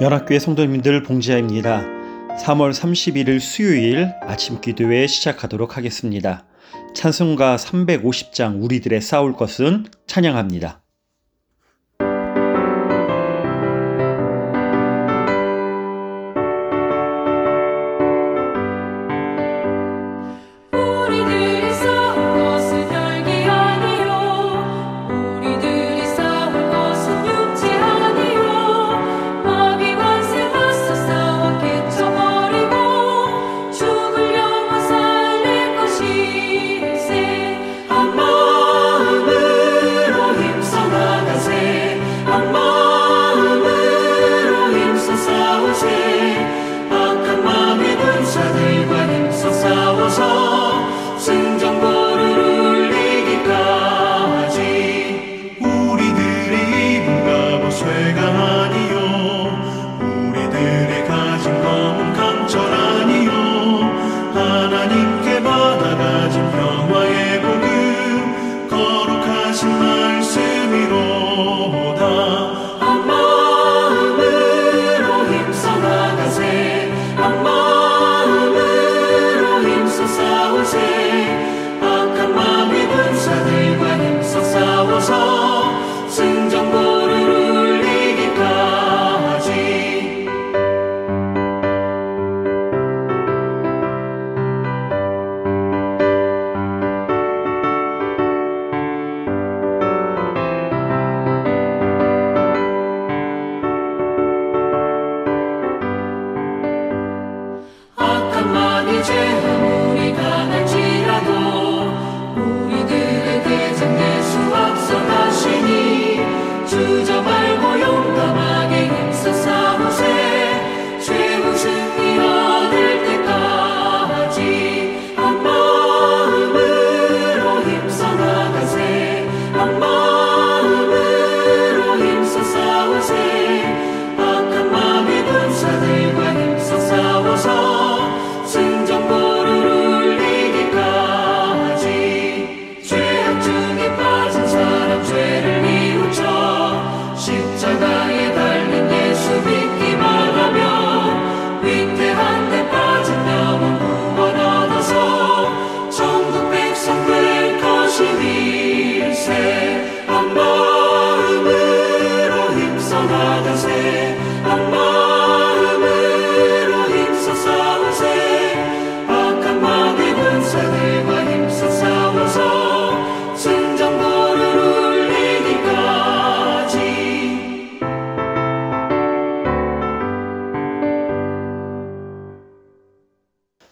연합교회 성도님들 봉지아입니다. 3월 31일 수요일 아침 기도회 시작하도록 하겠습니다. 찬송가 350장 우리들의 싸울 것은 찬양합니다.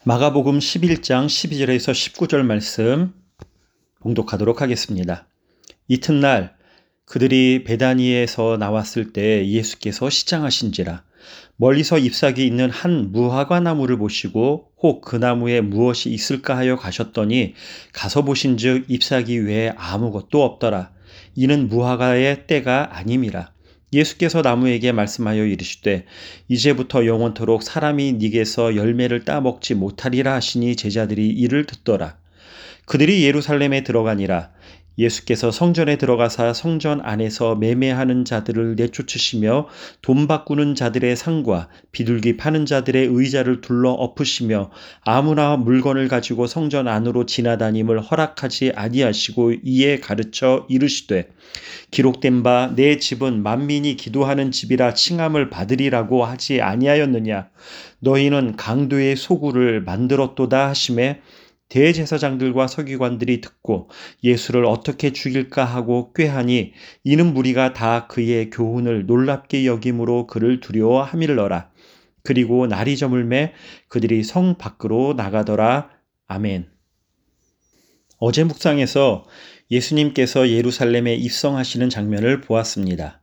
마가복음 11장 12절에서 19절 말씀 봉독하도록 하겠습니다. 이튿날 그들이 베다니에서 나왔을 때 예수께서 시장하신지라 멀리서 잎사귀 있는 한 무화과 나무를 보시고 혹 그 나무에 무엇이 있을까 하여 가셨더니 가서 보신즉 잎사귀 외에 아무것도 없더라. 이는 무화과의 때가 아님이라. 예수께서 나무에게 말씀하여 이르시되 이제부터 영원토록 사람이 네게서 열매를 따 먹지 못하리라 하시니 제자들이 이를 듣더라. 그들이 예루살렘에 들어가니라 예수께서 성전에 들어가사 성전 안에서 매매하는 자들을 내쫓으시며 돈 바꾸는 자들의 상과 비둘기 파는 자들의 의자를 둘러 엎으시며 아무나 물건을 가지고 성전 안으로 지나다님을 허락하지 아니하시고 이에 가르쳐 이르시되 기록된 바 내 집은 만민이 기도하는 집이라 칭함을 받으리라고 하지 아니하였느냐? 너희는 강도의 소굴을 만들었도다 하심에 대제사장들과 서기관들이 듣고 예수를 어떻게 죽일까 하고 꾀하니 이는 무리가 다 그의 교훈을 놀랍게 여김으로 그를 두려워함일러라. 그리고 날이 저물매 그들이 성 밖으로 나가더라. 아멘. 어제 묵상에서 예수님께서 예루살렘에 입성하시는 장면을 보았습니다.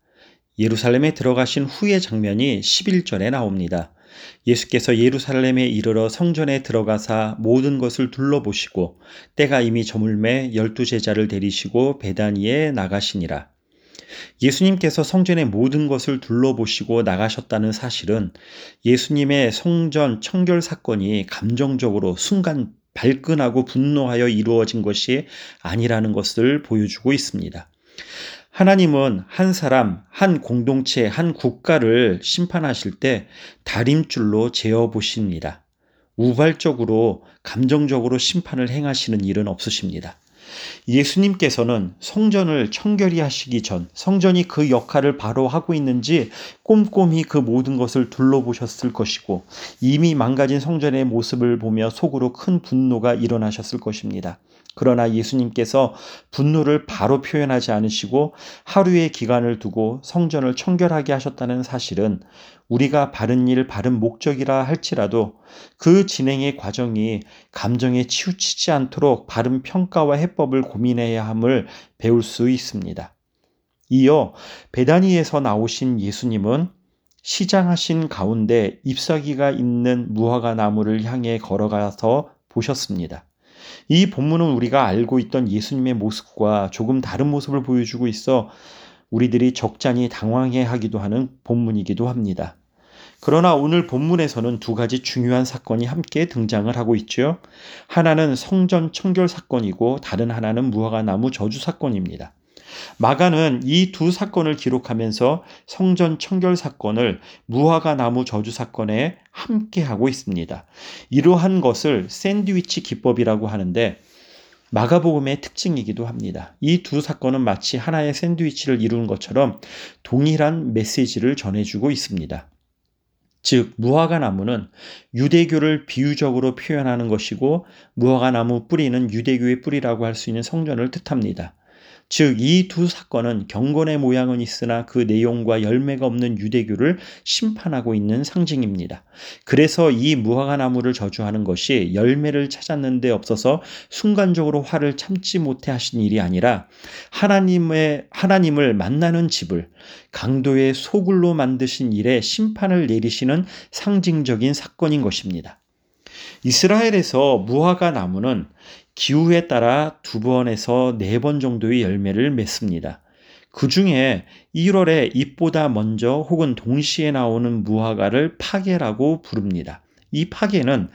예루살렘에 들어가신 후의 장면이 11절에 나옵니다. 예수께서 예루살렘에 이르러 성전에 들어가사 모든 것을 둘러보시고 때가 이미 저물매 열두 제자를 데리시고 베다니에 나가시니라. 예수님께서 성전의 모든 것을 둘러보시고 나가셨다는 사실은 예수님의 성전 청결 사건이 감정적으로 순간 발끈하고 분노하여 이루어진 것이 아니라는 것을 보여주고 있습니다. 하나님은 한 사람, 한 공동체, 한 국가를 심판하실 때 다림줄로 재어 보십니다. 우발적으로 감정적으로 심판을 행하시는 일은 없으십니다. 예수님께서는 성전을 청결히 하시기 전 성전이 그 역할을 바로 하고 있는지 꼼꼼히 그 모든 것을 둘러보셨을 것이고 이미 망가진 성전의 모습을 보며 속으로 큰 분노가 일어나셨을 것입니다. 그러나 예수님께서 분노를 바로 표현하지 않으시고 하루의 기간을 두고 성전을 청결하게 하셨다는 사실은 우리가 바른 일, 바른 목적이라 할지라도 그 진행의 과정이 감정에 치우치지 않도록 바른 평가와 해법을 고민해야 함을 배울 수 있습니다. 이어 베다니에서 나오신 예수님은 시장하신 가운데 잎사귀가 있는 무화과 나무를 향해 걸어가서 보셨습니다. 이 본문은 우리가 알고 있던 예수님의 모습과 조금 다른 모습을 보여주고 있어 우리들이 적잖이 당황해 하기도 하는 본문이기도 합니다. 그러나 오늘 본문에서는 두 가지 중요한 사건이 함께 등장을 하고 있죠. 하나는 성전 청결 사건이고 다른 하나는 무화과 나무 저주 사건입니다. 마가는 이 두 사건을 기록하면서 성전 청결 사건을 무화과 나무 저주 사건에 함께 하고 있습니다. 이러한 것을 샌드위치 기법이라고 하는데 마가복음의 특징이기도 합니다. 이 두 사건은 마치 하나의 샌드위치를 이루는 것처럼 동일한 메시지를 전해주고 있습니다. 즉 무화과 나무는 유대교를 비유적으로 표현하는 것이고 무화과 나무 뿌리는 유대교의 뿌리라고 할 수 있는 성전을 뜻합니다. 즉, 이 두 사건은 경건의 모양은 있으나 그 내용과 열매가 없는 유대교를 심판하고 있는 상징입니다. 그래서 이 무화과 나무를 저주하는 것이 열매를 찾았는 데 없어서 순간적으로 화를 참지 못해 하신 일이 아니라 하나님의, 하나님을 만나는 집을 강도의 소굴로 만드신 일에 심판을 내리시는 상징적인 사건인 것입니다. 이스라엘에서 무화과 나무는 기후에 따라 두 번에서 네 번 정도의 열매를 맺습니다. 그 중에 1월에 잎보다 먼저 혹은 동시에 나오는 무화과를 파계라고 부릅니다. 이 파계는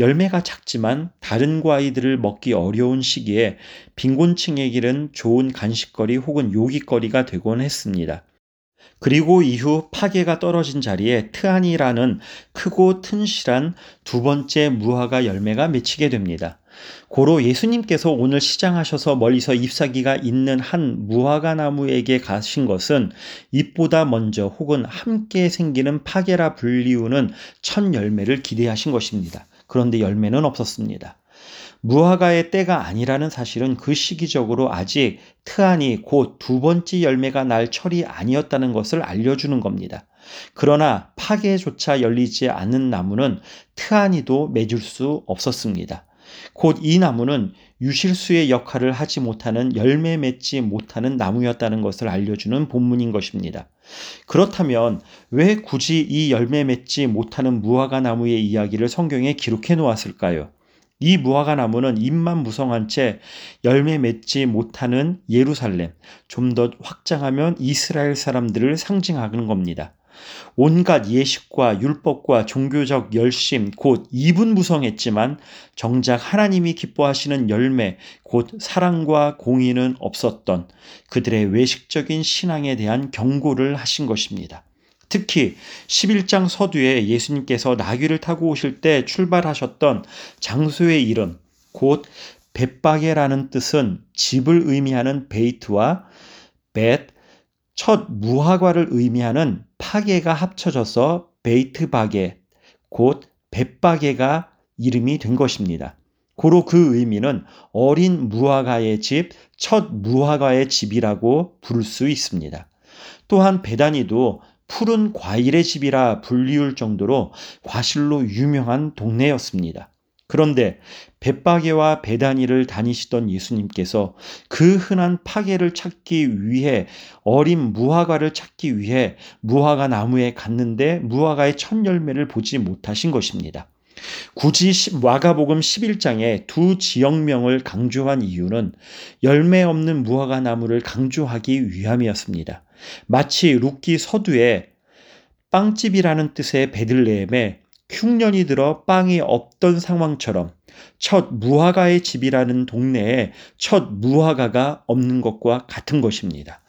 열매가 작지만 다른 과일들을 먹기 어려운 시기에 빈곤층에게는 좋은 간식거리 혹은 요깃거리가 되곤 했습니다. 그리고 이후 파괴가 떨어진 자리에 트안이라는 크고 튼실한 두 번째 무화과 열매가 맺히게 됩니다. 고로 예수님께서 오늘 시장하셔서 멀리서 잎사귀가 있는 한 무화과 나무에게 가신 것은 잎보다 먼저 혹은 함께 생기는 파괴라 불리우는 첫 열매를 기대하신 것입니다. 그런데 열매는 없었습니다. 무화과의 때가 아니라는 사실은 그 시기적으로 아직 트안이 곧 두 번째 열매가 날 철이 아니었다는 것을 알려주는 겁니다. 그러나 파괴조차 열리지 않는 나무는 트안이도 맺을 수 없었습니다. 곧 이 나무는 유실수의 역할을 하지 못하는 열매 맺지 못하는 나무였다는 것을 알려주는 본문인 것입니다. 그렇다면 왜 굳이 이 열매 맺지 못하는 무화과 나무의 이야기를 성경에 기록해 놓았을까요? 이 무화과 나무는 잎만 무성한 채 열매 맺지 못하는 예루살렘, 좀 더 확장하면 이스라엘 사람들을 상징하는 겁니다. 온갖 예식과 율법과 종교적 열심, 곧 입은 무성했지만 정작 하나님이 기뻐하시는 열매, 곧 사랑과 공의는 없었던 그들의 외식적인 신앙에 대한 경고를 하신 것입니다. 특히 11장 서두에 예수님께서 나귀를 타고 오실 때 출발하셨던 장소의 이름, 곧 벳바게라는 뜻은 집을 의미하는 베이트와 벳, 첫 무화과를 의미하는 파게가 합쳐져서 베이트바게, 곧 벳바게가 이름이 된 것입니다. 고로 그 의미는 어린 무화과의 집, 첫 무화과의 집이라고 부를 수 있습니다. 또한 베다니도 푸른 과일의 집이라 불리울 정도로 과실로 유명한 동네였습니다. 그런데 벳바게와 베다니를 다니시던 예수님께서 그 흔한 파게를 찾기 위해 어린 무화과를 찾기 위해 무화과 나무에 갔는데 무화과의 첫 열매를 보지 못하신 것입니다. 굳이 와가복음 11장에 두 지역명을 강조한 이유는 열매 없는 무화과 나무를 강조하기 위함이었습니다. 마치 룻기 서두에 빵집이라는 뜻의 베들레헴에 흉년이 들어 빵이 없던 상황처럼 첫 무화과의 집이라는 동네에 첫 무화과가 없는 것과 같은 것입니다.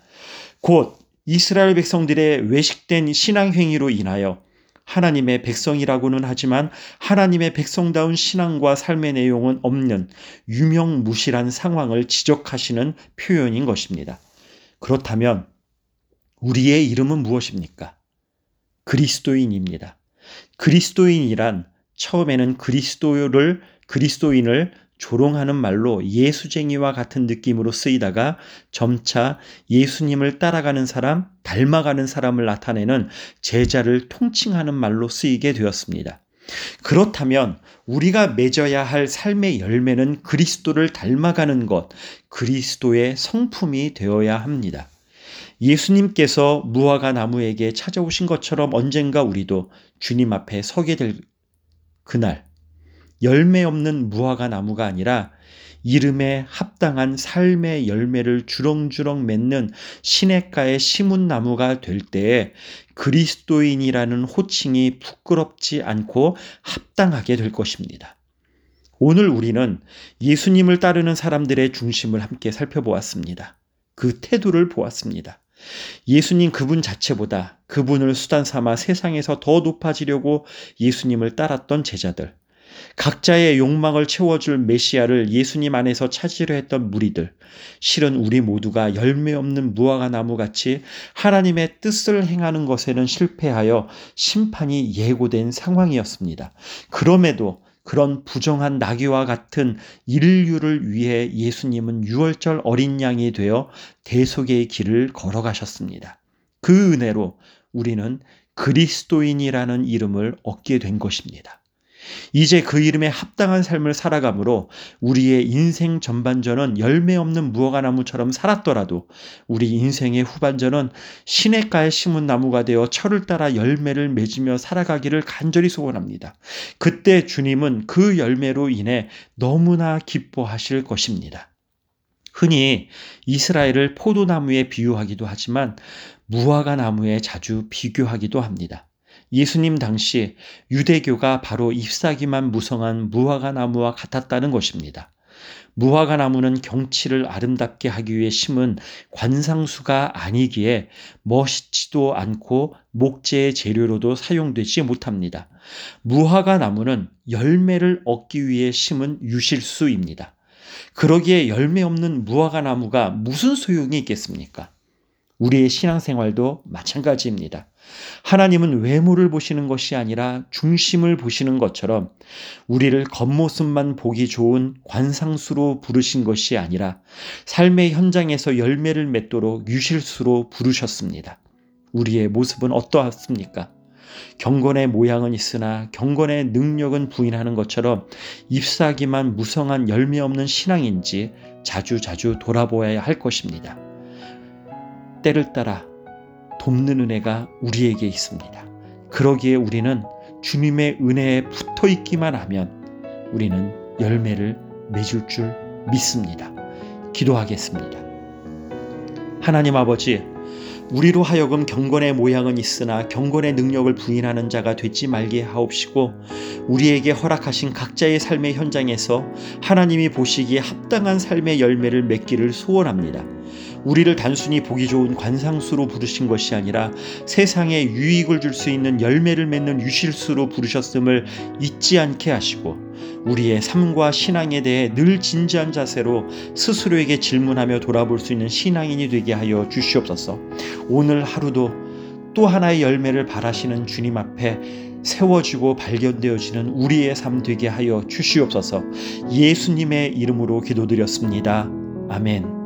곧 이스라엘 백성들의 외식된 신앙 행위로 인하여 하나님의 백성이라고는 하지만 하나님의 백성다운 신앙과 삶의 내용은 없는 유명무실한 상황을 지적하시는 표현인 것입니다. 그렇다면 우리의 이름은 무엇입니까? 그리스도인입니다. 그리스도인이란 처음에는 그리스도를 그리스도인을 조롱하는 말로 예수쟁이와 같은 느낌으로 쓰이다가 점차 예수님을 따라가는 사람, 닮아가는 사람을 나타내는 제자를 통칭하는 말로 쓰이게 되었습니다. 그렇다면 우리가 맺어야 할 삶의 열매는 그리스도를 닮아가는 것, 그리스도의 성품이 되어야 합니다. 예수님께서 무화과 나무에게 찾아오신 것처럼 언젠가 우리도 주님 앞에 서게 될 그날, 열매 없는 무화과 나무가 아니라 이름에 합당한 삶의 열매를 주렁주렁 맺는 시냇가의 심은 나무가 될 때에 그리스도인이라는 호칭이 부끄럽지 않고 합당하게 될 것입니다. 오늘 우리는 예수님을 따르는 사람들의 중심을 함께 살펴보았습니다. 그 태도를 보았습니다. 예수님 그분 자체보다 그분을 수단 삼아 세상에서 더 높아지려고 예수님을 따랐던 제자들. 각자의 욕망을 채워줄 메시아를 예수님 안에서 찾으려 했던 무리들. 실은 우리 모두가 열매 없는 무화과 나무 같이 하나님의 뜻을 행하는 것에는 실패하여 심판이 예고된 상황이었습니다. 그럼에도 그런 부정한 나귀와 같은 인류를 위해 예수님은 유월절 어린 양이 되어 대속의 길을 걸어가셨습니다. 그 은혜로 우리는 그리스도인이라는 이름을 얻게 된 것입니다. 이제 그 이름에 합당한 삶을 살아가므로 우리의 인생 전반전은 열매 없는 무화과 나무처럼 살았더라도 우리 인생의 후반전은 시냇가에 심은 나무가 되어 철을 따라 열매를 맺으며 살아가기를 간절히 소원합니다. 그때 주님은 그 열매로 인해 너무나 기뻐하실 것입니다. 흔히 이스라엘을 포도나무에 비유하기도 하지만 무화과 나무에 자주 비교하기도 합니다. 예수님 당시 유대교가 바로 잎사귀만 무성한 무화과 나무와 같았다는 것입니다. 무화과 나무는 경치를 아름답게 하기 위해 심은 관상수가 아니기에 멋있지도 않고 목재의 재료로도 사용되지 못합니다. 무화과 나무는 열매를 얻기 위해 심은 유실수입니다. 그러기에 열매 없는 무화과 나무가 무슨 소용이 있겠습니까? 우리의 신앙생활도 마찬가지입니다. 하나님은 외모를 보시는 것이 아니라 중심을 보시는 것처럼 우리를 겉모습만 보기 좋은 관상수로 부르신 것이 아니라 삶의 현장에서 열매를 맺도록 유실수로 부르셨습니다. 우리의 모습은 어떠했습니까? 경건의 모양은 있으나 경건의 능력은 부인하는 것처럼 잎사귀만 무성한 열매 없는 신앙인지 자주자주 돌아보아야 할 것입니다. 때를 따라 돕는 은혜가 우리에게 있습니다. 그러기에 우리는 주님의 은혜에 붙어 있기만 하면 우리는 열매를 맺을 줄 믿습니다. 기도하겠습니다. 하나님 아버지, 우리로 하여금 경건의 모양은 있으나 경건의 능력을 부인하는 자가 되지 말게 하옵시고 우리에게 허락하신 각자의 삶의 현장에서 하나님이 보시기에 합당한 삶의 열매를 맺기를 소원합니다. 우리를 단순히 보기 좋은 관상수로 부르신 것이 아니라 세상에 유익을 줄 수 있는 열매를 맺는 유실수로 부르셨음을 잊지 않게 하시고 우리의 삶과 신앙에 대해 늘 진지한 자세로 스스로에게 질문하며 돌아볼 수 있는 신앙인이 되게 하여 주시옵소서. 오늘 하루도 또 하나의 열매를 바라시는 주님 앞에 세워지고 발견되어지는 우리의 삶 되게 하여 주시옵소서. 예수님의 이름으로 기도드렸습니다. 아멘.